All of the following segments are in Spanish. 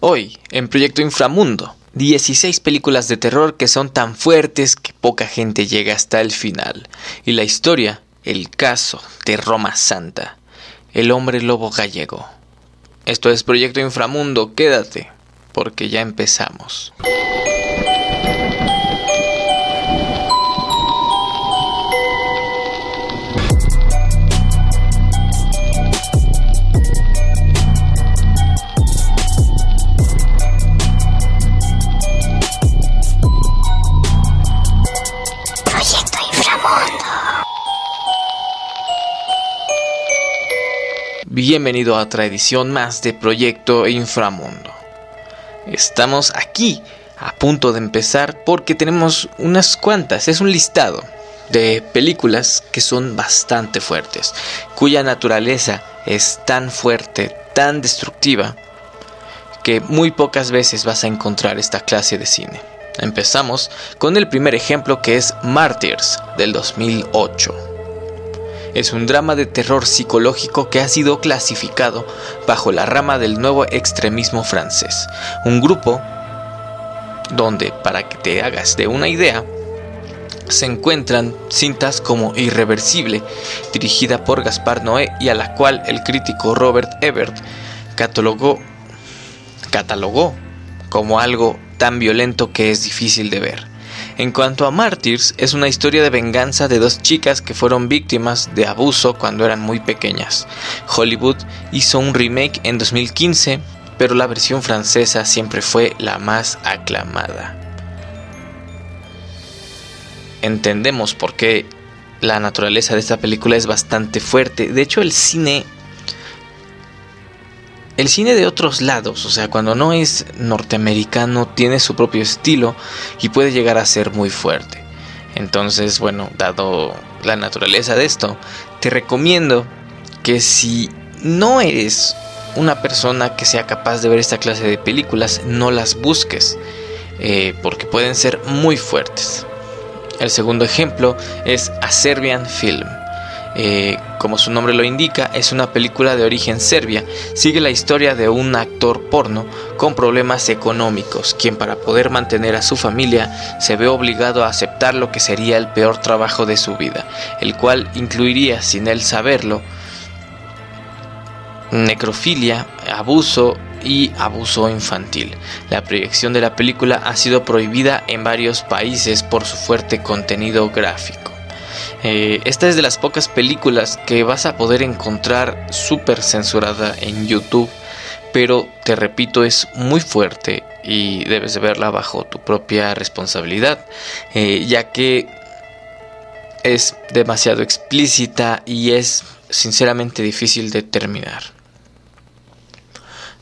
Hoy, en Proyecto Inframundo, 16 películas de terror que son tan fuertes que poca gente llega hasta el final. Y la historia, el caso de Roma Santa, el hombre lobo gallego. Esto es Proyecto Inframundo, quédate, porque ya empezamos. Bienvenido a otra edición más de Proyecto Inframundo. Estamos aquí a punto de empezar porque tenemos unas cuantas, es un listado de películas que son bastante fuertes, cuya naturaleza es tan fuerte, tan destructiva, que muy pocas veces vas a encontrar esta clase de cine. Empezamos con el primer ejemplo que es Martyrs del 2008 es un drama de terror psicológico que ha sido clasificado bajo la rama del nuevo extremismo francés. Un grupo donde, para que te hagas de una idea, se encuentran cintas como Irreversible, dirigida por Gaspar Noé y a la cual el crítico Robert Ebert catalogó, catalogó como algo tan violento que es difícil de ver. En cuanto a Martyrs, es una historia de venganza de dos chicas que fueron víctimas de abuso cuando eran muy pequeñas. Hollywood hizo un remake en 2015, pero la versión francesa siempre fue la más aclamada. Entendemos por qué la naturaleza de esta película es bastante fuerte. De hecho, el cine el cine de otros lados, o sea, cuando no es norteamericano, tiene su propio estilo y puede llegar a ser muy fuerte. Entonces, bueno, dado la naturaleza de esto, te recomiendo que si no eres una persona que sea capaz de ver esta clase de películas, no las busques, eh, porque pueden ser muy fuertes. El segundo ejemplo es A Serbian Film. Eh, como su nombre lo indica, es una película de origen serbia. Sigue la historia de un actor porno con problemas económicos, quien para poder mantener a su familia se ve obligado a aceptar lo que sería el peor trabajo de su vida, el cual incluiría, sin él saberlo, necrofilia, abuso y abuso infantil. La proyección de la película ha sido prohibida en varios países por su fuerte contenido gráfico. Eh, esta es de las pocas películas que vas a poder encontrar súper censurada en YouTube, pero te repito, es muy fuerte y debes de verla bajo tu propia responsabilidad, eh, ya que es demasiado explícita y es sinceramente difícil de terminar.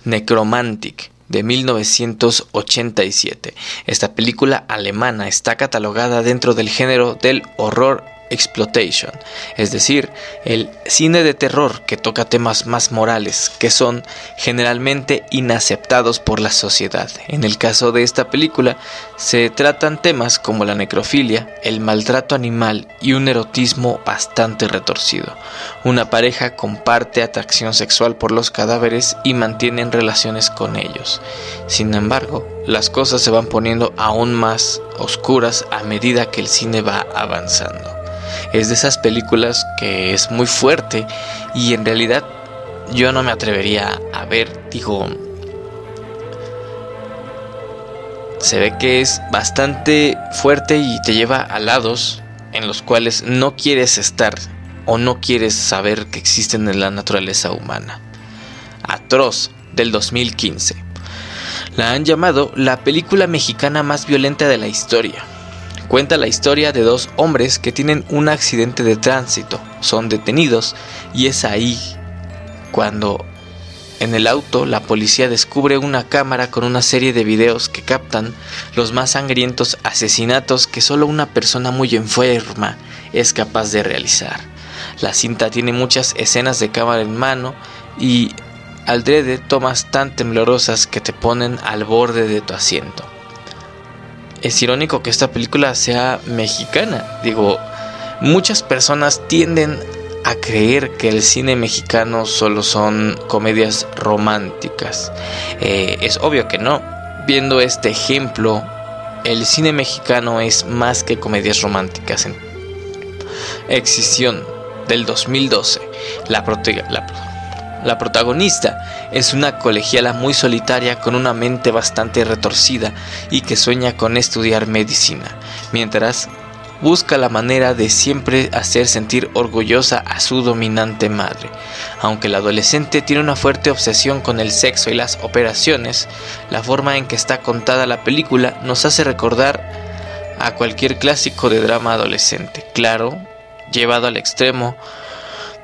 Necromantic de 1987. Esta película alemana está catalogada dentro del género del horror exploitation, es decir, el cine de terror que toca temas más morales que son generalmente inaceptados por la sociedad. En el caso de esta película se tratan temas como la necrofilia, el maltrato animal y un erotismo bastante retorcido. Una pareja comparte atracción sexual por los cadáveres y mantienen relaciones con ellos. Sin embargo, las cosas se van poniendo aún más oscuras a medida que el cine va avanzando es de esas películas que es muy fuerte y en realidad yo no me atrevería a ver, digo, se ve que es bastante fuerte y te lleva a lados en los cuales no quieres estar o no quieres saber que existen en la naturaleza humana. Atroz del 2015. La han llamado la película mexicana más violenta de la historia Cuenta la historia de dos hombres que tienen un accidente de tránsito, son detenidos y es ahí cuando en el auto la policía descubre una cámara con una serie de videos que captan los más sangrientos asesinatos que solo una persona muy enferma es capaz de realizar. La cinta tiene muchas escenas de cámara en mano y aldrede tomas tan temblorosas que te ponen al borde de tu asiento es irónico que esta película sea mexicana. Digo, muchas personas tienden a creer que el cine mexicano solo son comedias románticas. Eh, es obvio que no. Viendo este ejemplo, el cine mexicano es más que comedias románticas. En Excisión del 2012, la, la, la protagonista es una colegiala muy solitaria con una mente bastante retorcida y que sueña con estudiar medicina, mientras busca la manera de siempre hacer sentir orgullosa a su dominante madre. Aunque el adolescente tiene una fuerte obsesión con el sexo y las operaciones, la forma en que está contada la película nos hace recordar a cualquier clásico de drama adolescente, claro, llevado al extremo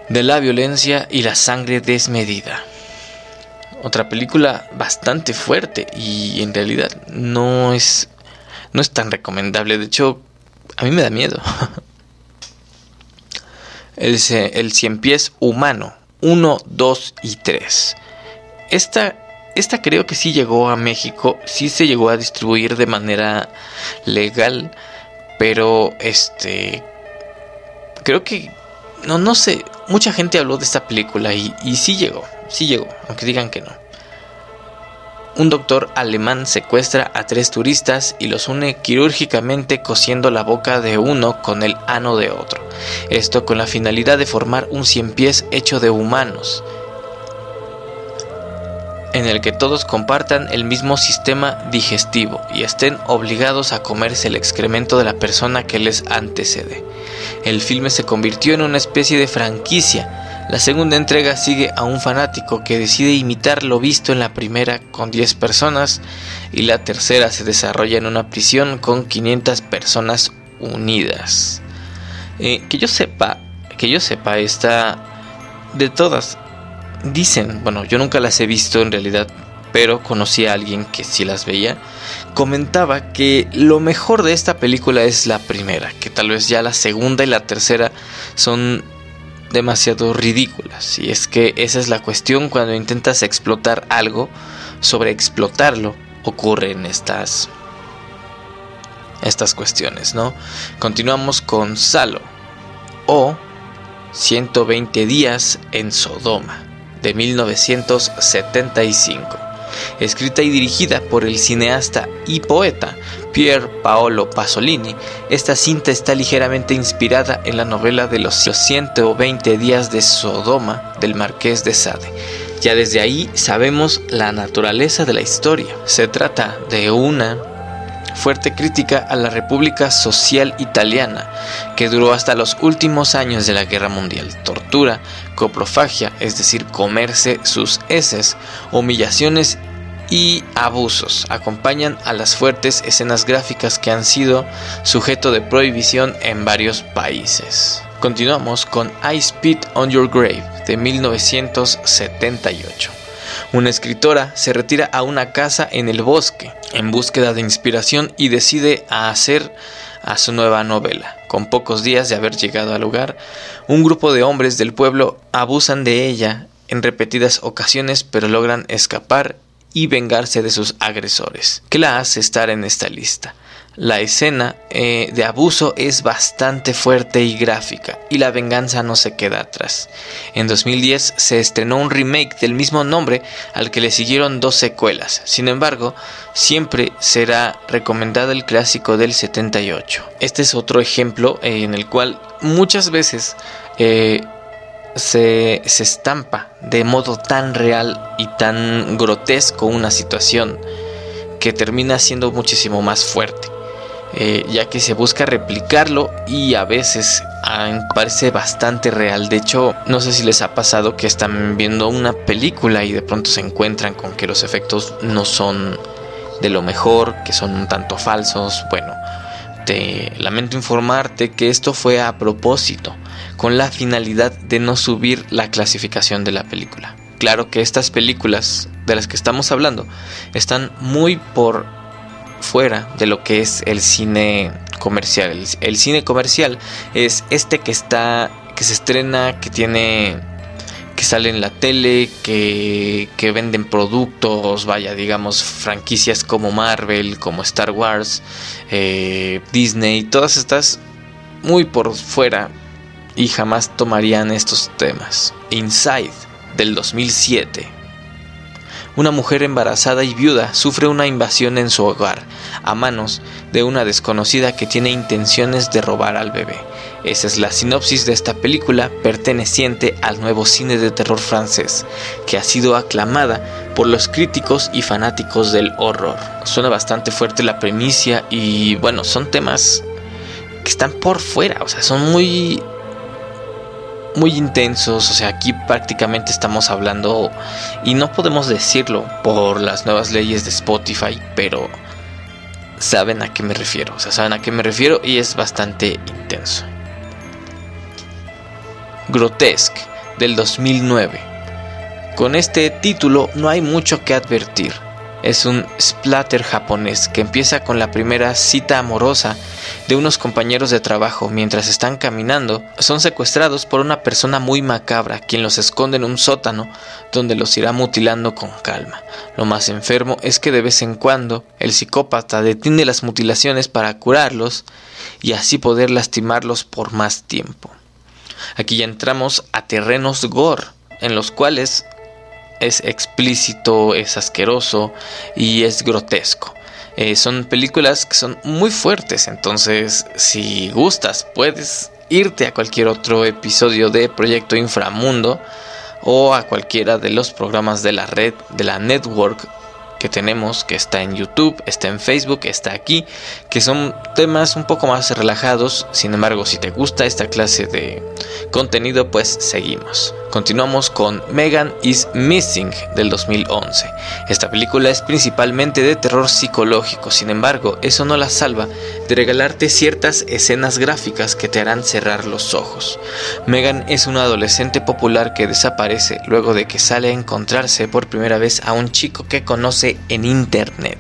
de la violencia y la sangre desmedida. Otra película bastante fuerte y en realidad no es no es tan recomendable, de hecho a mí me da miedo. El, el cien pies humano, 1, 2 y 3. Esta, esta creo que sí llegó a México, sí se llegó a distribuir de manera legal, pero este creo que no no sé, mucha gente habló de esta película y, sí llegó, sí llegó, aunque digan que no un doctor alemán secuestra a tres turistas y los une quirúrgicamente cosiendo la boca de uno con el ano de otro. Esto con la finalidad de formar un cien pies hecho de humanos, en el que todos compartan el mismo sistema digestivo y estén obligados a comerse el excremento de la persona que les antecede. El filme se convirtió en una especie de franquicia la segunda entrega sigue a un fanático que decide imitar lo visto en la primera con 10 personas y la tercera se desarrolla en una prisión con 500 personas unidas. Eh, que yo sepa, que yo sepa, esta de todas dicen, bueno, yo nunca las he visto en realidad, pero conocí a alguien que sí las veía, comentaba que lo mejor de esta película es la primera, que tal vez ya la segunda y la tercera son demasiado ridículas. Y es que esa es la cuestión cuando intentas explotar algo, sobre explotarlo, ocurren estas estas cuestiones, ¿no? Continuamos con Salo o 120 días en Sodoma de 1975 escrita y dirigida por el cineasta y poeta Pier Paolo Pasolini, esta cinta está ligeramente inspirada en la novela de los 120 días de Sodoma del Marqués de Sade. Ya desde ahí sabemos la naturaleza de la historia. Se trata de una fuerte crítica a la República Social Italiana, que duró hasta los últimos años de la Guerra Mundial. Tortura, coprofagia, es decir, comerse sus heces, humillaciones y abusos acompañan a las fuertes escenas gráficas que han sido sujeto de prohibición en varios países. Continuamos con I Spit on Your Grave de 1978. Una escritora se retira a una casa en el bosque en búsqueda de inspiración y decide hacer a su nueva novela. Con pocos días de haber llegado al lugar, un grupo de hombres del pueblo abusan de ella en repetidas ocasiones pero logran escapar y vengarse de sus agresores. ¿Qué la hace estar en esta lista? La escena eh, de abuso es bastante fuerte y gráfica y la venganza no se queda atrás. En 2010 se estrenó un remake del mismo nombre al que le siguieron dos secuelas. Sin embargo, siempre será recomendado el clásico del 78. Este es otro ejemplo eh, en el cual muchas veces eh, se, estampa de modo tan real y tan grotesco una situación que termina siendo muchísimo más fuerte, eh, ya que se busca replicarlo y a veces parece bastante real. De hecho, no sé si les ha pasado que están viendo una película y de pronto se encuentran con que los efectos no son de lo mejor, que son un tanto falsos. Bueno, te lamento informarte que esto fue a propósito con la finalidad de no subir la clasificación de la película. Claro que estas películas de las que estamos hablando están muy por fuera de lo que es el cine comercial. El, cine comercial es este que está, que se estrena, que tiene, que sale en la tele, que, que venden productos, vaya, digamos, franquicias como Marvel, como Star Wars, eh, Disney, todas estas muy por fuera y jamás tomarían estos temas. Inside, del 2007. Una mujer embarazada y viuda sufre una invasión en su hogar a manos de una desconocida que tiene intenciones de robar al bebé. Esa es la sinopsis de esta película perteneciente al nuevo cine de terror francés, que ha sido aclamada por los críticos y fanáticos del horror. Suena bastante fuerte la premisa y bueno, son temas que están por fuera, o sea, son muy muy intensos, o sea, aquí prácticamente estamos hablando y no podemos decirlo por las nuevas leyes de Spotify, pero saben a qué me refiero, o sea, saben a qué me refiero y es bastante intenso. Grotesque del 2009. Con este título no hay mucho que advertir es un splatter japonés que empieza con la primera cita amorosa de unos compañeros de trabajo mientras están caminando. Son secuestrados por una persona muy macabra quien los esconde en un sótano donde los irá mutilando con calma. Lo más enfermo es que de vez en cuando el psicópata detiene las mutilaciones para curarlos y así poder lastimarlos por más tiempo. Aquí ya entramos a terrenos gore en los cuales es explícito, es asqueroso y es grotesco. Eh, son películas que son muy fuertes, entonces si gustas puedes irte a cualquier otro episodio de Proyecto Inframundo o a cualquiera de los programas de la red, de la network que tenemos, que está en YouTube, está en Facebook, está aquí, que son temas un poco más relajados. Sin embargo, si te gusta esta clase de contenido, pues seguimos. Continuamos con Megan is Missing del 2011. Esta película es principalmente de terror psicológico, sin embargo, eso no la salva de regalarte ciertas escenas gráficas que te harán cerrar los ojos. Megan es una adolescente popular que desaparece luego de que sale a encontrarse por primera vez a un chico que conoce en internet.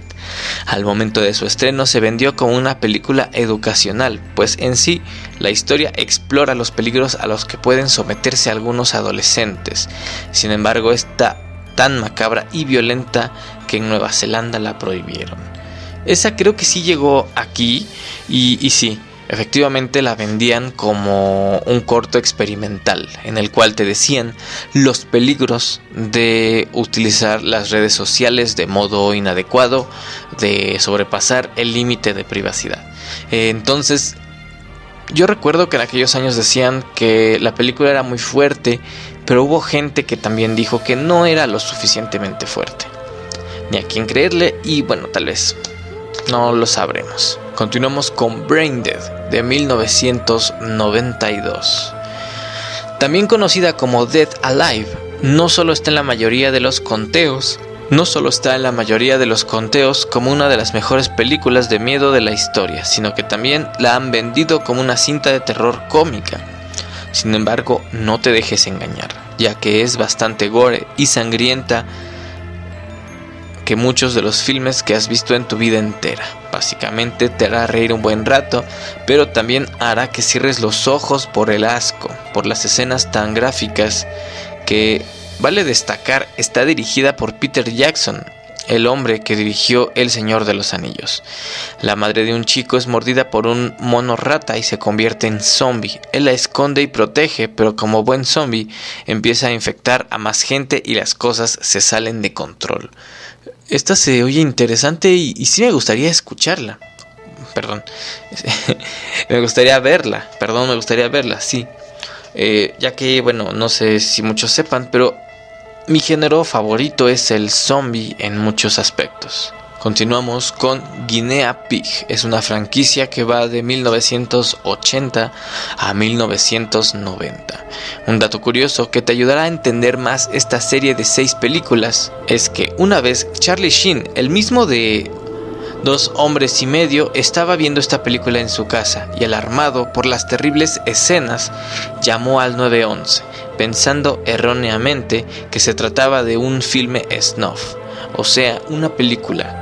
Al momento de su estreno se vendió como una película educacional, pues en sí la historia explora los peligros a los que pueden someterse algunos adolescentes. Sin embargo, está tan macabra y violenta que en Nueva Zelanda la prohibieron. Esa creo que sí llegó aquí y, sí, Efectivamente la vendían como un corto experimental en el cual te decían los peligros de utilizar las redes sociales de modo inadecuado, de sobrepasar el límite de privacidad. Entonces, yo recuerdo que en aquellos años decían que la película era muy fuerte, pero hubo gente que también dijo que no era lo suficientemente fuerte. Ni a quien creerle y bueno, tal vez no lo sabremos. Continuamos con Brain Dead de 1992. También conocida como Dead Alive, no solo está en la mayoría de los conteos, no solo está en la mayoría de los conteos como una de las mejores películas de miedo de la historia, sino que también la han vendido como una cinta de terror cómica. Sin embargo, no te dejes engañar, ya que es bastante gore y sangrienta que muchos de los filmes que has visto en tu vida entera. Básicamente te hará reír un buen rato, pero también hará que cierres los ojos por el asco, por las escenas tan gráficas que, vale destacar, está dirigida por Peter Jackson, el hombre que dirigió El Señor de los Anillos. La madre de un chico es mordida por un mono rata y se convierte en zombie. Él la esconde y protege, pero como buen zombie empieza a infectar a más gente y las cosas se salen de control. Esta se oye interesante y, sí me gustaría escucharla. Perdón. me gustaría verla. Perdón, me gustaría verla, sí. Eh, ya que, bueno, no sé si muchos sepan, pero mi género favorito es el zombie en muchos aspectos. Continuamos con Guinea Pig. Es una franquicia que va de 1980 a 1990. Un dato curioso que te ayudará a entender más esta serie de seis películas es que una vez Charlie Sheen, el mismo de Dos hombres y medio estaba viendo esta película en su casa y alarmado por las terribles escenas llamó al 911, pensando erróneamente que se trataba de un filme snuff, o sea, una película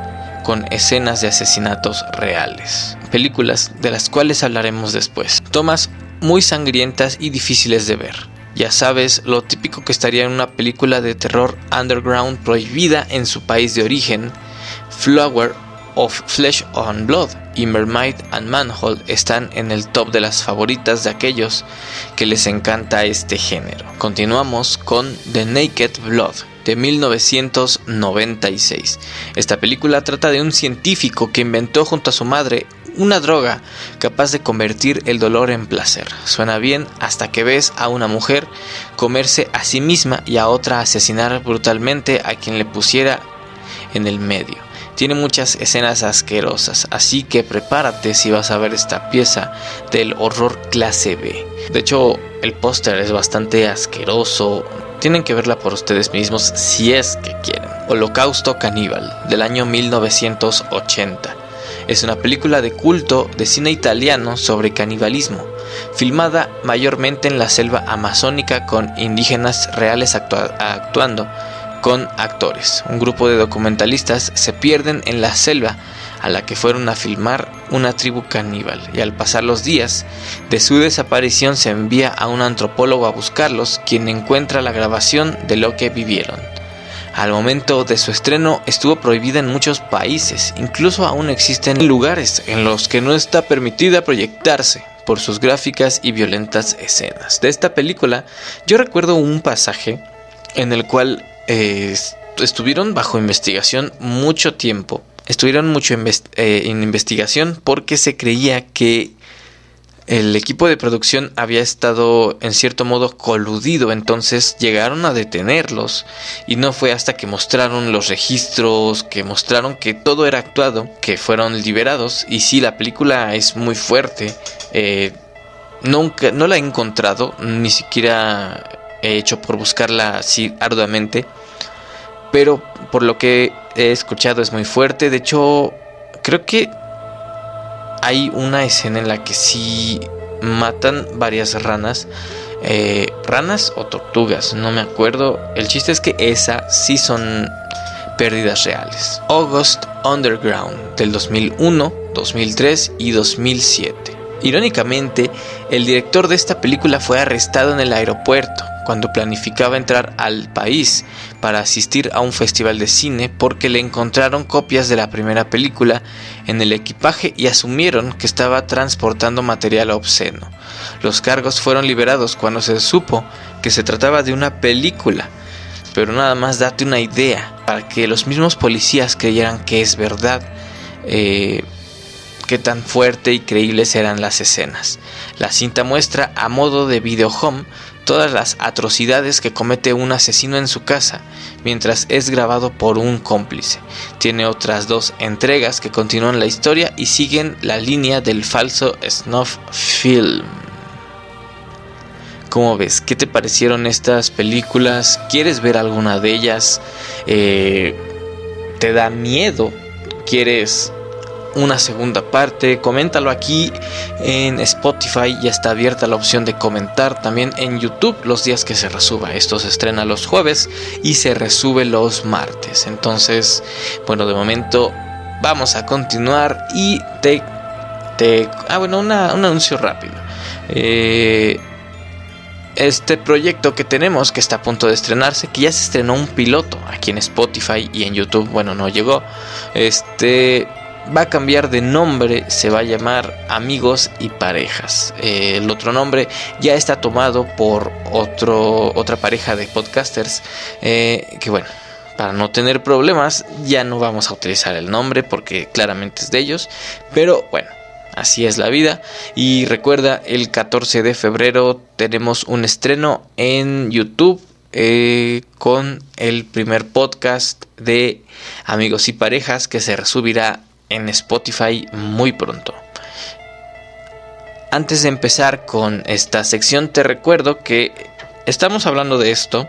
escenas de asesinatos reales. Películas de las cuales hablaremos después. Tomas muy sangrientas y difíciles de ver. Ya sabes, lo típico que estaría en una película de terror underground prohibida en su país de origen. Flower of Flesh on Blood y Mermaid and Manhole están en el top de las favoritas de aquellos que les encanta este género. Continuamos con The Naked Blood de 1996. Esta película trata de un científico que inventó junto a su madre una droga capaz de convertir el dolor en placer. Suena bien hasta que ves a una mujer comerse a sí misma y a otra asesinar brutalmente a quien le pusiera en el medio. Tiene muchas escenas asquerosas, así que prepárate si vas a ver esta pieza del horror clase B. De hecho, el póster es bastante asqueroso. Tienen que verla por ustedes mismos si es que quieren. Holocausto Caníbal, del año 1980. Es una película de culto de cine italiano sobre canibalismo, filmada mayormente en la selva amazónica con indígenas reales actuando con actores. Un grupo de documentalistas se pierden en la selva a la que fueron a filmar una tribu caníbal y al pasar los días de su desaparición se envía a un antropólogo a buscarlos quien encuentra la grabación de lo que vivieron. Al momento de su estreno estuvo prohibida en muchos países, incluso aún existen lugares en los que no está permitida proyectarse por sus gráficas y violentas escenas. De esta película yo recuerdo un pasaje en el cual eh, estuvieron bajo investigación mucho tiempo. Estuvieron mucho eh, en investigación porque se creía que el equipo de producción había estado en cierto modo coludido, entonces llegaron a detenerlos y no fue hasta que mostraron los registros, que mostraron que todo era actuado, que fueron liberados y sí, la película es muy fuerte. Eh, nunca, no la he encontrado, ni siquiera he hecho por buscarla así arduamente pero por lo que he escuchado es muy fuerte. De hecho, creo que hay una escena en la que sí matan varias ranas. Eh, ranas o tortugas, no me acuerdo. El chiste es que esas sí son pérdidas reales. August Underground del 2001, 2003 y 2007. Irónicamente, el director de esta película fue arrestado en el aeropuerto cuando planificaba entrar al país para asistir a un festival de cine porque le encontraron copias de la primera película en el equipaje y asumieron que estaba transportando material obsceno. Los cargos fueron liberados cuando se supo que se trataba de una película, pero nada más date una idea para que los mismos policías creyeran que es verdad. Eh, qué tan fuerte y creíbles eran las escenas. La cinta muestra a modo de video home todas las atrocidades que comete un asesino en su casa, mientras es grabado por un cómplice. Tiene otras dos entregas que continúan la historia y siguen la línea del falso snuff film. ¿Cómo ves? ¿Qué te parecieron estas películas? ¿Quieres ver alguna de ellas? Eh, ¿Te da miedo? ¿Quieres una segunda parte, coméntalo aquí en Spotify, ya está abierta la opción de comentar también en YouTube los días que se resuba. Esto se estrena los jueves y se resube los martes. Entonces, bueno, de momento vamos a continuar y te... ah, bueno, un anuncio rápido. Eh, este proyecto que tenemos que está a punto de estrenarse, que ya se estrenó un piloto aquí en Spotify y en YouTube, bueno, no llegó. Este va a cambiar de nombre, se va a llamar Amigos y Parejas. Eh, el otro nombre ya está tomado por otro, otra pareja de podcasters eh, que bueno, para no tener problemas ya no vamos a utilizar el nombre porque claramente es de ellos, pero bueno. Así es la vida. Y recuerda, el 14 de febrero tenemos un estreno en YouTube eh, con el primer podcast de Amigos y Parejas que se resubirá en Spotify muy pronto. Antes de empezar con esta sección te recuerdo que estamos hablando de esto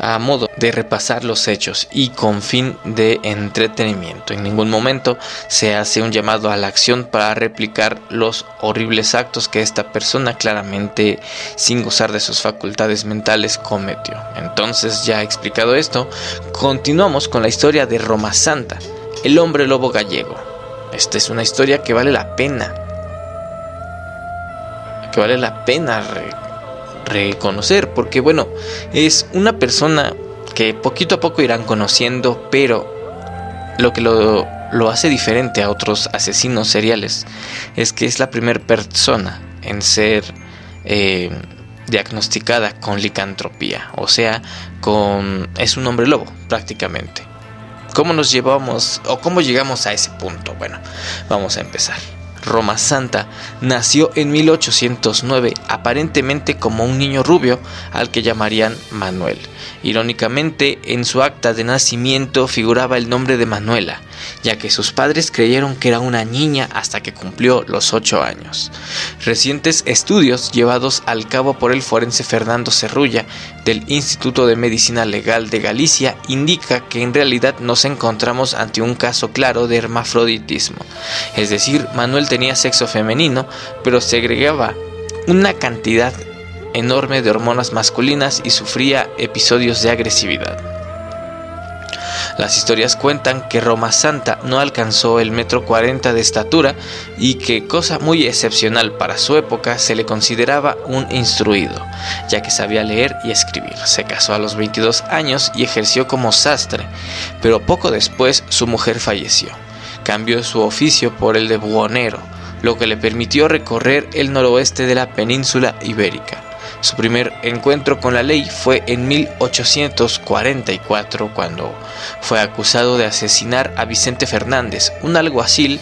a modo de repasar los hechos y con fin de entretenimiento. En ningún momento se hace un llamado a la acción para replicar los horribles actos que esta persona claramente sin gozar de sus facultades mentales cometió. Entonces ya explicado esto, continuamos con la historia de Roma Santa, el hombre lobo gallego. Esta es una historia que vale la pena. Que vale la pena reconocer. Porque bueno, es una persona que poquito a poco irán conociendo. Pero lo que lo lo hace diferente a otros asesinos seriales es que es la primera persona en ser eh, diagnosticada con licantropía, o sea, con es un hombre lobo prácticamente. ¿Cómo nos llevamos o cómo llegamos a ese punto? Bueno, vamos a empezar. Roma Santa, nació en 1809 aparentemente como un niño rubio al que llamarían Manuel. Irónicamente, en su acta de nacimiento figuraba el nombre de Manuela, ya que sus padres creyeron que era una niña hasta que cumplió los 8 años. Recientes estudios llevados al cabo por el forense Fernando Cerrulla del Instituto de Medicina Legal de Galicia indica que en realidad nos encontramos ante un caso claro de hermafroditismo, es decir, Manuel tenía sexo femenino, pero segregaba una cantidad enorme de hormonas masculinas y sufría episodios de agresividad. Las historias cuentan que Roma Santa no alcanzó el metro cuarenta de estatura y que, cosa muy excepcional para su época, se le consideraba un instruido, ya que sabía leer y escribir. Se casó a los 22 años y ejerció como sastre, pero poco después su mujer falleció. Cambió su oficio por el de buhonero, lo que le permitió recorrer el noroeste de la península ibérica. Su primer encuentro con la ley fue en 1844 cuando fue acusado de asesinar a Vicente Fernández, un alguacil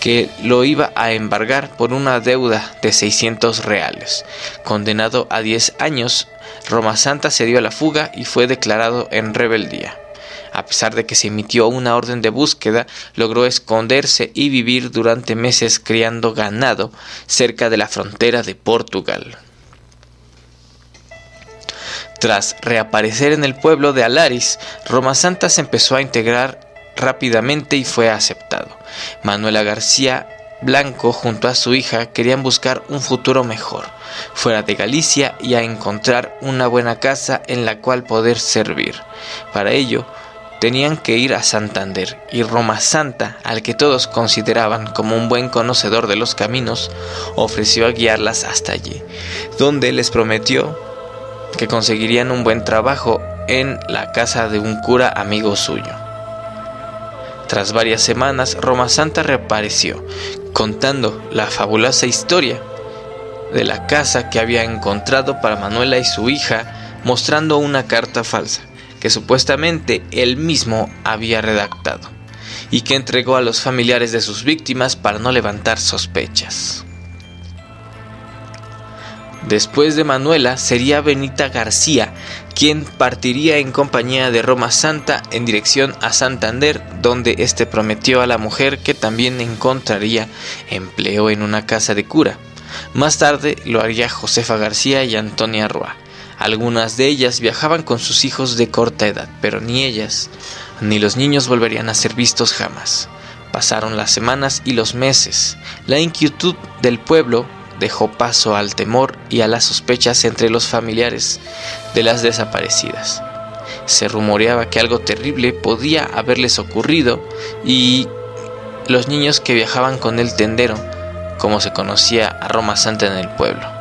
que lo iba a embargar por una deuda de 600 reales. Condenado a 10 años, Roma Santa se dio a la fuga y fue declarado en rebeldía. A pesar de que se emitió una orden de búsqueda, logró esconderse y vivir durante meses criando ganado cerca de la frontera de Portugal. Tras reaparecer en el pueblo de Alaris, Roma Santa se empezó a integrar rápidamente y fue aceptado. Manuela García Blanco junto a su hija querían buscar un futuro mejor, fuera de Galicia y a encontrar una buena casa en la cual poder servir. Para ello, tenían que ir a Santander y Roma Santa, al que todos consideraban como un buen conocedor de los caminos, ofreció a guiarlas hasta allí, donde les prometió que conseguirían un buen trabajo en la casa de un cura amigo suyo. Tras varias semanas, Roma Santa reapareció, contando la fabulosa historia de la casa que había encontrado para Manuela y su hija, mostrando una carta falsa que supuestamente él mismo había redactado y que entregó a los familiares de sus víctimas para no levantar sospechas. Después de Manuela sería Benita García, quien partiría en compañía de Roma Santa en dirección a Santander, donde éste prometió a la mujer que también encontraría empleo en una casa de cura. Más tarde lo haría Josefa García y Antonia Roa. Algunas de ellas viajaban con sus hijos de corta edad, pero ni ellas ni los niños volverían a ser vistos jamás. Pasaron las semanas y los meses. La inquietud del pueblo dejó paso al temor y a las sospechas entre los familiares de las desaparecidas. Se rumoreaba que algo terrible podía haberles ocurrido y los niños que viajaban con el tendero, como se conocía a Roma Santa en el pueblo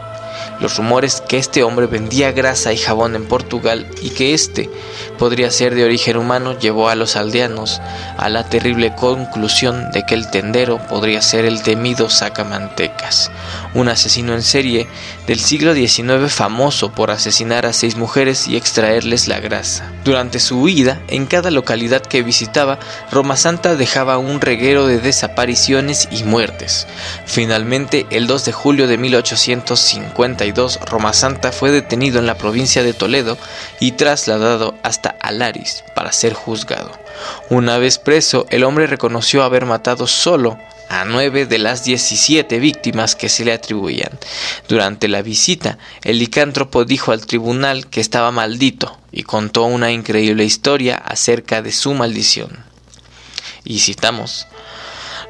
los rumores que este hombre vendía grasa y jabón en Portugal y que éste podría ser de origen humano llevó a los aldeanos a la terrible conclusión de que el tendero podría ser el temido sacamantecas, un asesino en serie del siglo XIX famoso por asesinar a seis mujeres y extraerles la grasa. Durante su huida, en cada localidad que visitaba, Roma Santa dejaba un reguero de desapariciones y muertes. Finalmente, el 2 de julio de 1850 Roma Santa fue detenido en la provincia de Toledo y trasladado hasta Alaris para ser juzgado. Una vez preso, el hombre reconoció haber matado solo a nueve de las 17 víctimas que se le atribuían. Durante la visita, el licántropo dijo al tribunal que estaba maldito y contó una increíble historia acerca de su maldición. Y citamos,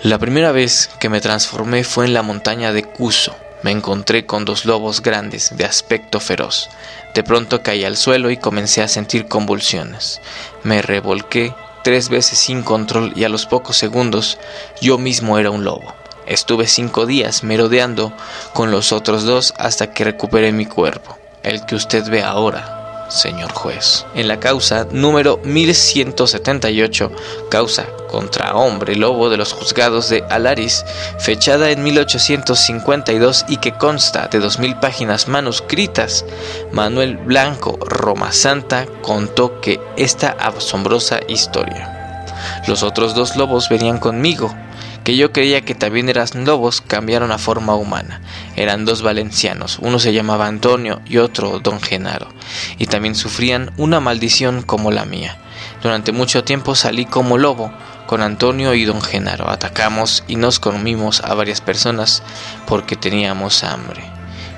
La primera vez que me transformé fue en la montaña de Cuso me encontré con dos lobos grandes, de aspecto feroz. De pronto caí al suelo y comencé a sentir convulsiones. Me revolqué tres veces sin control y a los pocos segundos yo mismo era un lobo. Estuve cinco días merodeando con los otros dos hasta que recuperé mi cuerpo, el que usted ve ahora. Señor juez. En la causa número 1178, causa contra hombre lobo de los juzgados de Alaris, fechada en 1852 y que consta de 2.000 páginas manuscritas, Manuel Blanco Roma Santa contó que esta asombrosa historia. Los otros dos lobos venían conmigo, que yo creía que también eran lobos, cambiaron a forma humana. Eran dos valencianos, uno se llamaba Antonio y otro don Genaro, y también sufrían una maldición como la mía. Durante mucho tiempo salí como lobo con Antonio y don Genaro. Atacamos y nos comimos a varias personas porque teníamos hambre.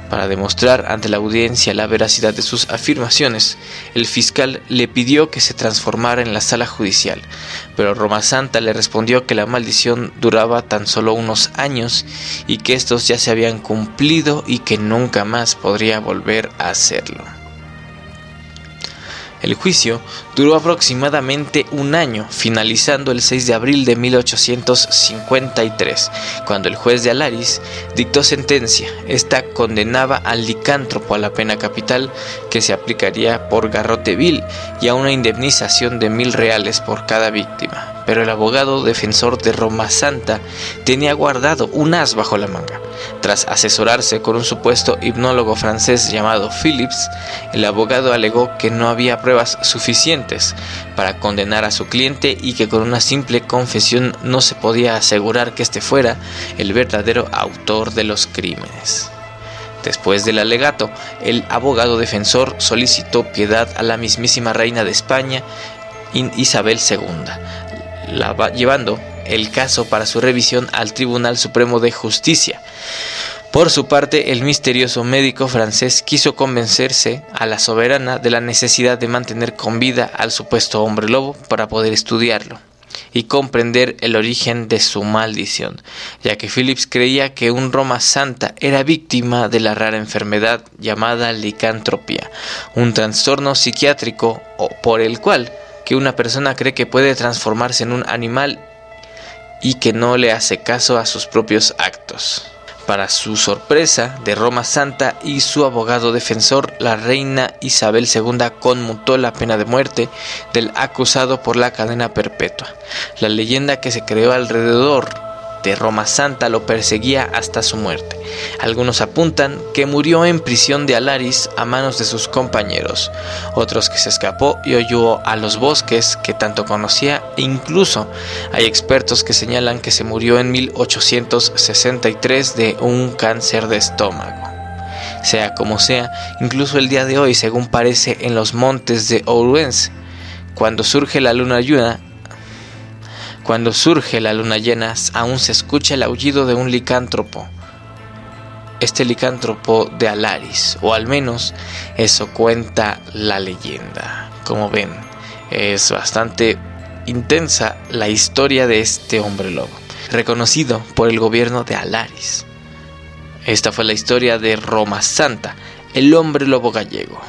Para demostrar ante la audiencia la veracidad de sus afirmaciones, el fiscal le pidió que se transformara en la sala judicial, pero Roma Santa le respondió que la maldición duraba tan solo unos años y que estos ya se habían cumplido y que nunca más podría volver a hacerlo. El juicio duró aproximadamente un año, finalizando el 6 de abril de 1853, cuando el juez de Alaris dictó sentencia. Esta condenaba al licántropo a la pena capital que se aplicaría por garrote vil y a una indemnización de mil reales por cada víctima pero el abogado defensor de Roma Santa tenía guardado un as bajo la manga. Tras asesorarse con un supuesto hipnólogo francés llamado Phillips, el abogado alegó que no había pruebas suficientes para condenar a su cliente y que con una simple confesión no se podía asegurar que éste fuera el verdadero autor de los crímenes. Después del alegato, el abogado defensor solicitó piedad a la mismísima reina de España, Isabel II, llevando el caso para su revisión al Tribunal Supremo de Justicia. Por su parte, el misterioso médico francés quiso convencerse a la soberana de la necesidad de mantener con vida al supuesto hombre lobo para poder estudiarlo y comprender el origen de su maldición, ya que Phillips creía que un Roma Santa era víctima de la rara enfermedad llamada licantropía, un trastorno psiquiátrico por el cual que una persona cree que puede transformarse en un animal y que no le hace caso a sus propios actos. Para su sorpresa, de Roma Santa y su abogado defensor, la reina Isabel II conmutó la pena de muerte del acusado por la cadena perpetua. La leyenda que se creó alrededor de Roma Santa lo perseguía hasta su muerte. Algunos apuntan que murió en prisión de Alaris a manos de sus compañeros, otros que se escapó y huyó a los bosques que tanto conocía e incluso hay expertos que señalan que se murió en 1863 de un cáncer de estómago. Sea como sea, incluso el día de hoy, según parece en los montes de Ourense, cuando surge la luna llena, cuando surge la luna llena, aún se escucha el aullido de un licántropo. Este licántropo de Alaris, o al menos eso cuenta la leyenda. Como ven, es bastante intensa la historia de este hombre lobo, reconocido por el gobierno de Alaris. Esta fue la historia de Roma Santa, el hombre lobo gallego.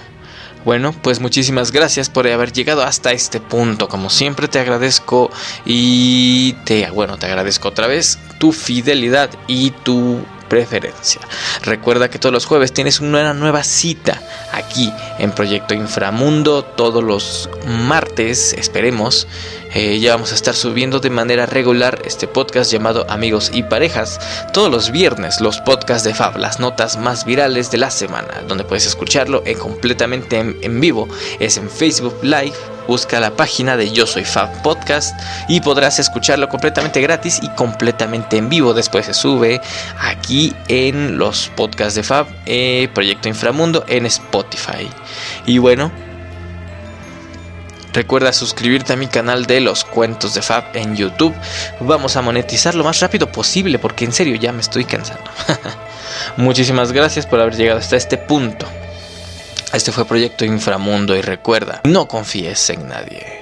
Bueno, pues muchísimas gracias por haber llegado hasta este punto. Como siempre te agradezco y te, bueno, te agradezco otra vez tu fidelidad y tu preferencia. Recuerda que todos los jueves tienes una nueva cita aquí en Proyecto Inframundo. Todos los martes, esperemos, eh, ya vamos a estar subiendo de manera regular este podcast llamado Amigos y Parejas. Todos los viernes los podcasts de Fab, las notas más virales de la semana, donde puedes escucharlo en completamente en vivo. Es en Facebook Live busca la página de Yo Soy Fab Podcast y podrás escucharlo completamente gratis y completamente en vivo. Después se sube aquí en los podcasts de Fab, eh, Proyecto Inframundo, en Spotify. Y bueno, Recuerda suscribirte a mi canal de los cuentos de Fab en YouTube. Vamos a monetizar lo más rápido posible porque en serio ya me estoy cansando. Muchísimas gracias por haber llegado hasta este punto. Este fue Proyecto Inframundo y recuerda, no confíes en nadie.